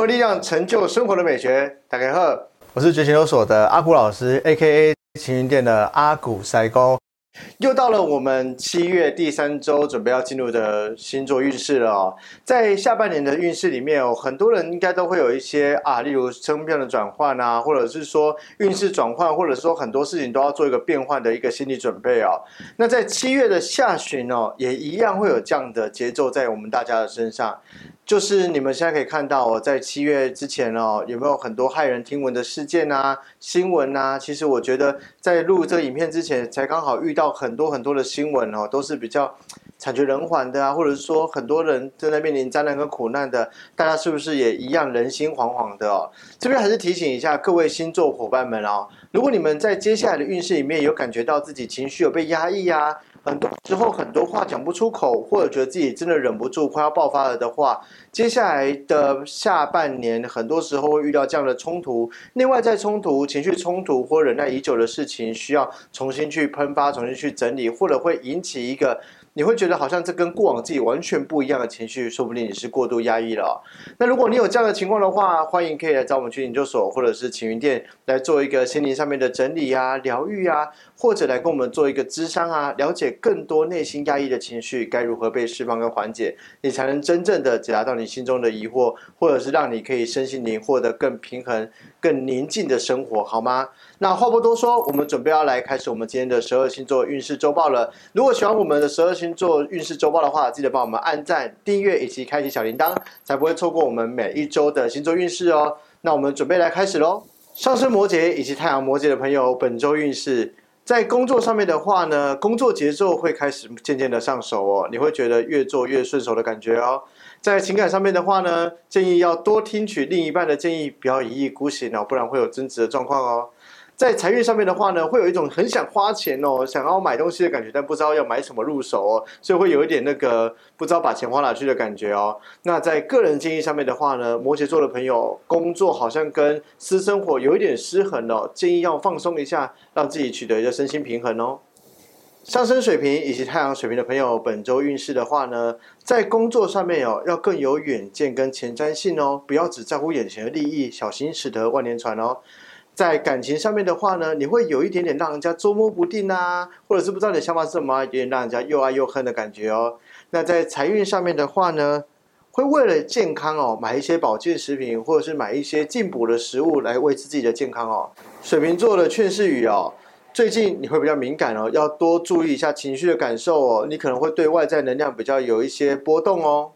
活力量，成就生活的美学。大家好，我是觉醒有所的阿古老师，A.K.A. 晴云店的阿古塞公。又到了我们七月第三周准备要进入的星座运势了哦。在下半年的运势里面哦，很多人应该都会有一些啊，例如生命的转换啊，或者是说运势转换，或者说很多事情都要做一个变换的一个心理准备哦。那在七月的下旬哦，也一样会有这样的节奏在我们大家的身上。就是你们现在可以看到哦，在七月之前哦，有没有很多骇人听闻的事件啊、新闻啊？其实我觉得在录这个影片之前，才刚好遇到很多很多的新闻哦，都是比较惨绝人寰的啊，或者是说很多人正在面临灾难跟苦难的，大家是不是也一样人心惶惶的哦？这边还是提醒一下各位星座伙伴们哦，如果你们在接下来的运势里面有感觉到自己情绪有被压抑啊。很多时候很多话讲不出口，或者觉得自己真的忍不住快要爆发了的话，接下来的下半年，很多时候会遇到这样的冲突，内外在冲突、情绪冲突或忍耐已久的事情，需要重新去喷发、重新去整理，或者会引起一个。你会觉得好像这跟过往自己完全不一样的情绪，说不定你是过度压抑了。那如果你有这样的情况的话，欢迎可以来找我们去研究所或者是晴云店来做一个心灵上面的整理啊、疗愈啊，或者来跟我们做一个咨商啊，了解更多内心压抑的情绪该如何被释放跟缓解，你才能真正的解答到你心中的疑惑，或者是让你可以身心灵获得更平衡、更宁静的生活，好吗？那话不多说，我们准备要来开始我们今天的十二星座运势周报了。如果喜欢我们的十二星座运势周报的话，记得帮我们按赞、订阅以及开启小铃铛，才不会错过我们每一周的星座运势哦。那我们准备来开始喽。上升摩羯以及太阳摩羯的朋友，本周运势在工作上面的话呢，工作节奏会开始渐渐的上手哦，你会觉得越做越顺手的感觉哦。在情感上面的话呢，建议要多听取另一半的建议，不要一意孤行哦，不然会有争执的状况哦。在财运上面的话呢，会有一种很想花钱哦，想要买东西的感觉，但不知道要买什么入手哦，所以会有一点那个不知道把钱花哪去的感觉哦。那在个人建议上面的话呢，摩羯座的朋友工作好像跟私生活有一点失衡哦，建议要放松一下，让自己取得一个身心平衡哦。上升水平以及太阳水平的朋友，本周运势的话呢，在工作上面哦，要更有远见跟前瞻性哦，不要只在乎眼前的利益，小心驶得万年船哦。在感情上面的话呢，你会有一点点让人家捉摸不定啊，或者是不知道你的想法是什么，有点让人家又爱又恨的感觉哦。那在财运上面的话呢，会为了健康哦，买一些保健食品，或者是买一些进补的食物来维持自己的健康哦。水瓶座的劝世语哦，最近你会比较敏感哦，要多注意一下情绪的感受哦，你可能会对外在能量比较有一些波动哦。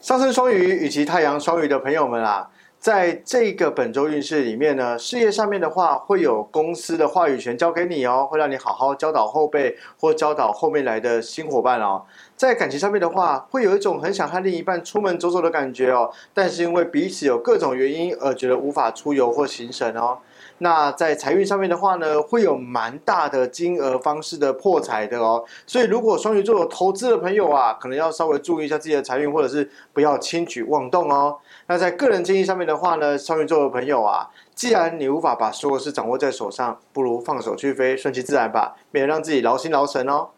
上升双鱼以及太阳双鱼的朋友们啊。在这个本周运势里面呢，事业上面的话，会有公司的话语权交给你哦，会让你好好教导后辈或教导后面来的新伙伴哦。在感情上面的话，会有一种很想和另一半出门走走的感觉哦，但是因为彼此有各种原因而觉得无法出游或行神哦。那在财运上面的话呢，会有蛮大的金额方式的破财的哦，所以如果双鱼座有投资的朋友啊，可能要稍微注意一下自己的财运，或者是不要轻举妄动哦。那在个人建议上面的话呢，双鱼座的朋友啊，既然你无法把所有事掌握在手上，不如放手去飞，顺其自然吧，免得让自己劳心劳神哦。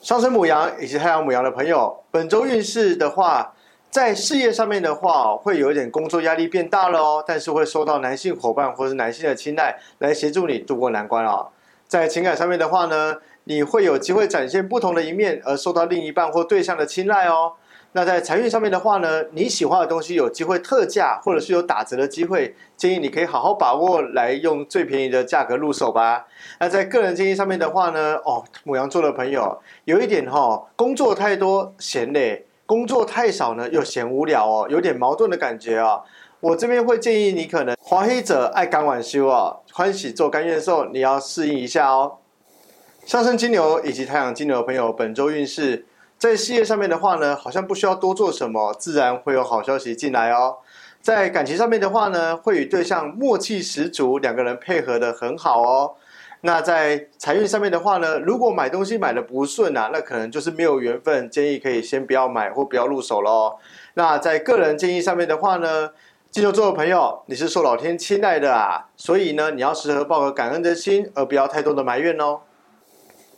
上升母羊以及太阳母羊的朋友，本周运势的话。在事业上面的话，会有一点工作压力变大了哦，但是会受到男性伙伴或是男性的青睐，来协助你度过难关哦。在情感上面的话呢，你会有机会展现不同的一面，而受到另一半或对象的青睐哦。那在财运上面的话呢，你喜欢的东西有机会特价，或者是有打折的机会，建议你可以好好把握，来用最便宜的价格入手吧。那在个人建议上面的话呢，哦，母羊座的朋友有一点哈，工作太多嫌累。工作太少呢，又嫌无聊哦，有点矛盾的感觉啊。我这边会建议你，可能华黑者爱赶晚休哦，欢喜做甘愿受，你要适应一下哦。上升金牛以及太阳金牛的朋友，本周运势在事业上面的话呢，好像不需要多做什么，自然会有好消息进来哦。在感情上面的话呢，会与对象默契十足，两个人配合的很好哦。那在财运上面的话呢，如果买东西买的不顺啊，那可能就是没有缘分，建议可以先不要买或不要入手喽。那在个人建议上面的话呢，金牛座的朋友，你是受老天青睐的啊，所以呢，你要时刻抱个感恩的心，而不要太多的埋怨哦。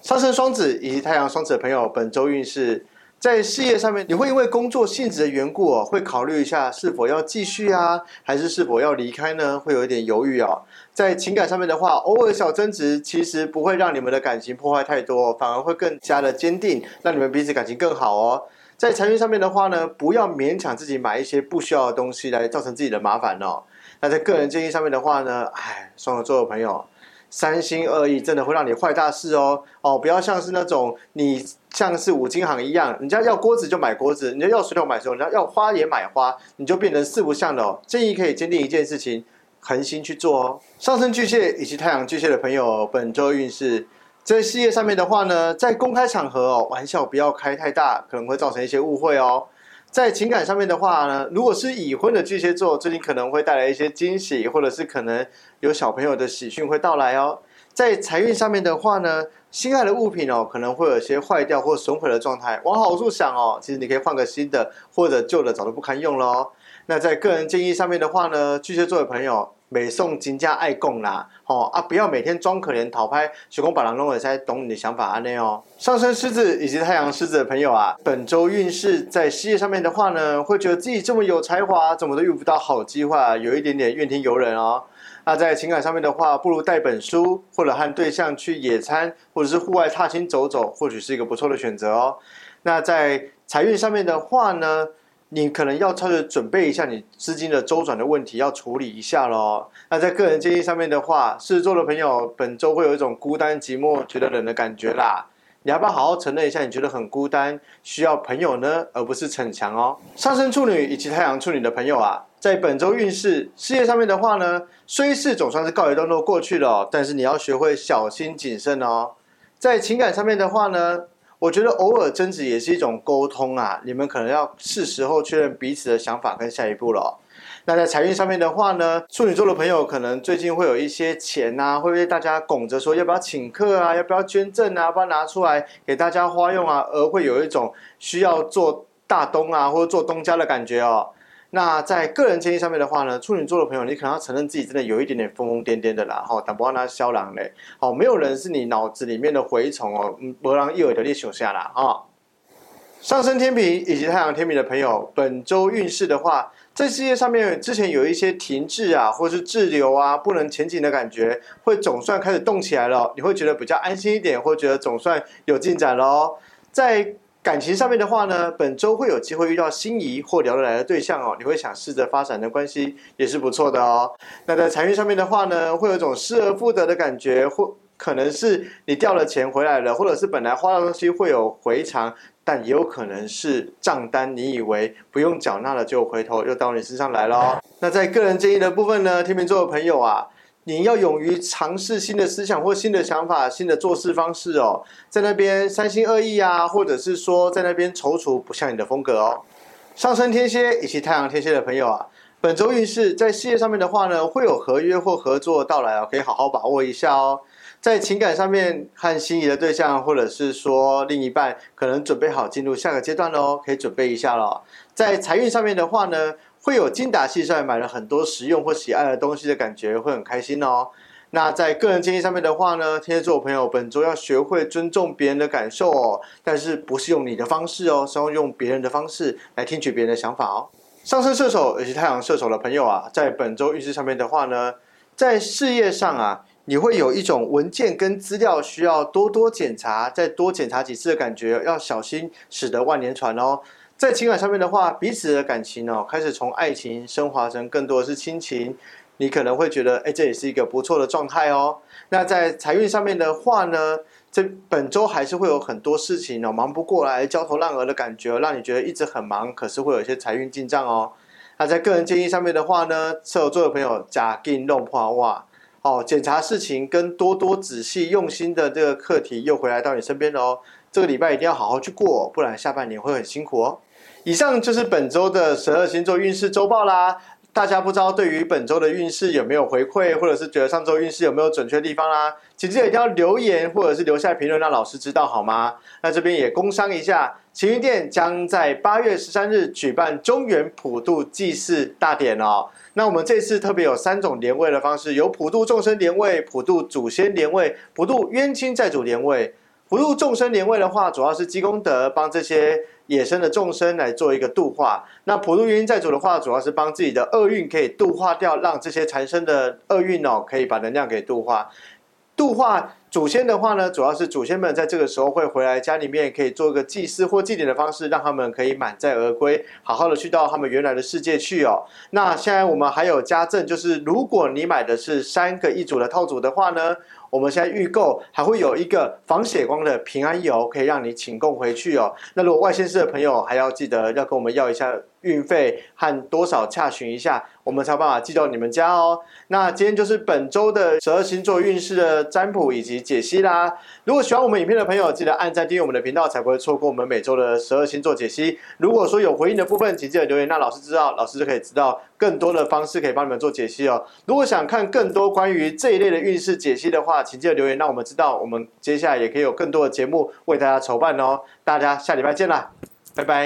上升双子以及太阳双子的朋友，本周运势在事业上面，你会因为工作性质的缘故哦，会考虑一下是否要继续啊，还是是否要离开呢？会有一点犹豫哦。在情感上面的话，偶尔小争执其实不会让你们的感情破坏太多，反而会更加的坚定，让你们彼此感情更好哦。在财运上面的话呢，不要勉强自己买一些不需要的东西来造成自己的麻烦哦。那在个人建议上面的话呢，哎，双子座的朋友。三心二意真的会让你坏大事哦哦！不要像是那种你像是五金行一样，人家要锅子就买锅子，人家要水桶买水桶，人家要花也买花，你就变成四不像的哦。建议可以坚定一件事情，恒心去做哦。上升巨蟹以及太阳巨蟹的朋友，本周运势在事业上面的话呢，在公开场合哦，玩笑不要开太大，可能会造成一些误会哦。在情感上面的话呢，如果是已婚的巨蟹座，最近可能会带来一些惊喜，或者是可能有小朋友的喜讯会到来哦。在财运上面的话呢，心爱的物品哦，可能会有些坏掉或损毁的状态。往好处想哦，其实你可以换个新的，或者旧的早都不堪用了哦。那在个人建议上面的话呢，巨蟹座的朋友。美送金家爱供啦，哦啊，不要每天装可怜讨拍，学工把郎弄了才懂你的想法啊内哦。上升狮子以及太阳狮子的朋友啊，本周运势在事业上面的话呢，会觉得自己这么有才华，怎么都遇不到好机会，有一点点怨天尤人哦。那在情感上面的话，不如带本书，或者和对象去野餐，或者是户外踏青走走，或许是一个不错的选择哦。那在财运上面的话呢？你可能要稍微准备一下你资金的周转的问题，要处理一下喽。那在个人建议上面的话，狮子座的朋友本周会有一种孤单寂寞、觉得冷的感觉啦。你要不要好好承认一下，你觉得很孤单，需要朋友呢，而不是逞强哦。上升处女以及太阳处女的朋友啊，在本周运势事业上面的话呢，虽是总算是告一段落过去了，但是你要学会小心谨慎哦。在情感上面的话呢。我觉得偶尔争执也是一种沟通啊，你们可能要是时候确认彼此的想法跟下一步了。那在财运上面的话呢，处女座的朋友可能最近会有一些钱啊，会被大家拱着说要不要请客啊，要不要捐赠啊，要不要拿出来给大家花用啊，而会有一种需要做大东啊或者做东家的感觉哦。那在个人建议上面的话呢，处女座的朋友，你可能要承认自己真的有一点点疯疯癫癫的啦，哈，但不要拿肖狼嘞，好，没有人是你脑子里面的蛔虫哦，不让一耳的力手下啦，啊。上升天平以及太阳天平的朋友，本周运势的话，在事业上面之前有一些停滞啊，或是滞留啊，不能前进的感觉，会总算开始动起来了，你会觉得比较安心一点，或觉得总算有进展喽，在。感情上面的话呢，本周会有机会遇到心仪或聊得来的对象哦，你会想试着发展的关系也是不错的哦。那在财运上面的话呢，会有一种失而复得的感觉，或可能是你掉了钱回来了，或者是本来花的东西会有回偿，但也有可能是账单你以为不用缴纳了，就回头又到你身上来了。那在个人建议的部分呢，天秤座的朋友啊。你要勇于尝试新的思想或新的想法、新的做事方式哦，在那边三心二意啊，或者是说在那边踌躇，不像你的风格哦。上升天蝎以及太阳天蝎的朋友啊，本周运势在事业上面的话呢，会有合约或合作到来哦，可以好好把握一下哦。在情感上面，和心仪的对象或者是说另一半，可能准备好进入下个阶段喽，可以准备一下了。在财运上面的话呢。会有精打细算买了很多实用或喜爱的东西的感觉，会很开心哦。那在个人建议上面的话呢，天蝎座朋友本周要学会尊重别人的感受哦，但是不是用你的方式哦，是要用别人的方式来听取别人的想法哦。上升射手以及太阳射手的朋友啊，在本周运势上面的话呢，在事业上啊，你会有一种文件跟资料需要多多检查，再多检查几次的感觉，要小心，使得万年船哦。在情感上面的话，彼此的感情哦，开始从爱情升华成更多的是亲情，你可能会觉得，哎，这也是一个不错的状态哦。那在财运上面的话呢，这本周还是会有很多事情哦，忙不过来，焦头烂额的感觉，让你觉得一直很忙，可是会有一些财运进账哦。那在个人建议上面的话呢，射手座的朋友，假定弄破哇，哦，检查事情跟多多仔细用心的这个课题又回来到你身边了哦。这个礼拜一定要好好去过，不然下半年会很辛苦哦。以上就是本周的十二星座运势周报啦。大家不知道对于本周的运势有没有回馈，或者是觉得上周运势有没有准确地方啦？请记得一定要留言或者是留下评论，让老师知道好吗？那这边也工商一下，晴云店将在八月十三日举办中原普渡祭祀大典哦。那我们这次特别有三种连位的方式，有普渡众生连位、普渡祖先连位、普渡冤亲债主连位。普渡众生年位的话，主要是积功德，帮这些野生的众生来做一个度化。那普渡冤亲债主的话，主要是帮自己的厄运可以度化掉，让这些缠身的厄运哦，可以把能量给度化。度化祖先的话呢，主要是祖先们在这个时候会回来家里面，可以做个祭祀或祭典的方式，让他们可以满载而归，好好的去到他们原来的世界去哦。那现在我们还有加赠，就是如果你买的是三个一组的套组的话呢。我们现在预购还会有一个防血光的平安油，可以让你请供回去哦。那如果外县市的朋友，还要记得要跟我们要一下运费和多少洽询一下，我们才有办法寄到你们家哦。那今天就是本周的十二星座运势的占卜以及解析啦。如果喜欢我们影片的朋友，记得按赞订阅我们的频道，才不会错过我们每周的十二星座解析。如果说有回应的部分，请记得留言，那老师知道，老师就可以知道更多的方式可以帮你们做解析哦。如果想看更多关于这一类的运势解析的话，请记得留言，让我们知道，我们接下来也可以有更多的节目为大家筹办哦。大家下礼拜见啦，拜拜。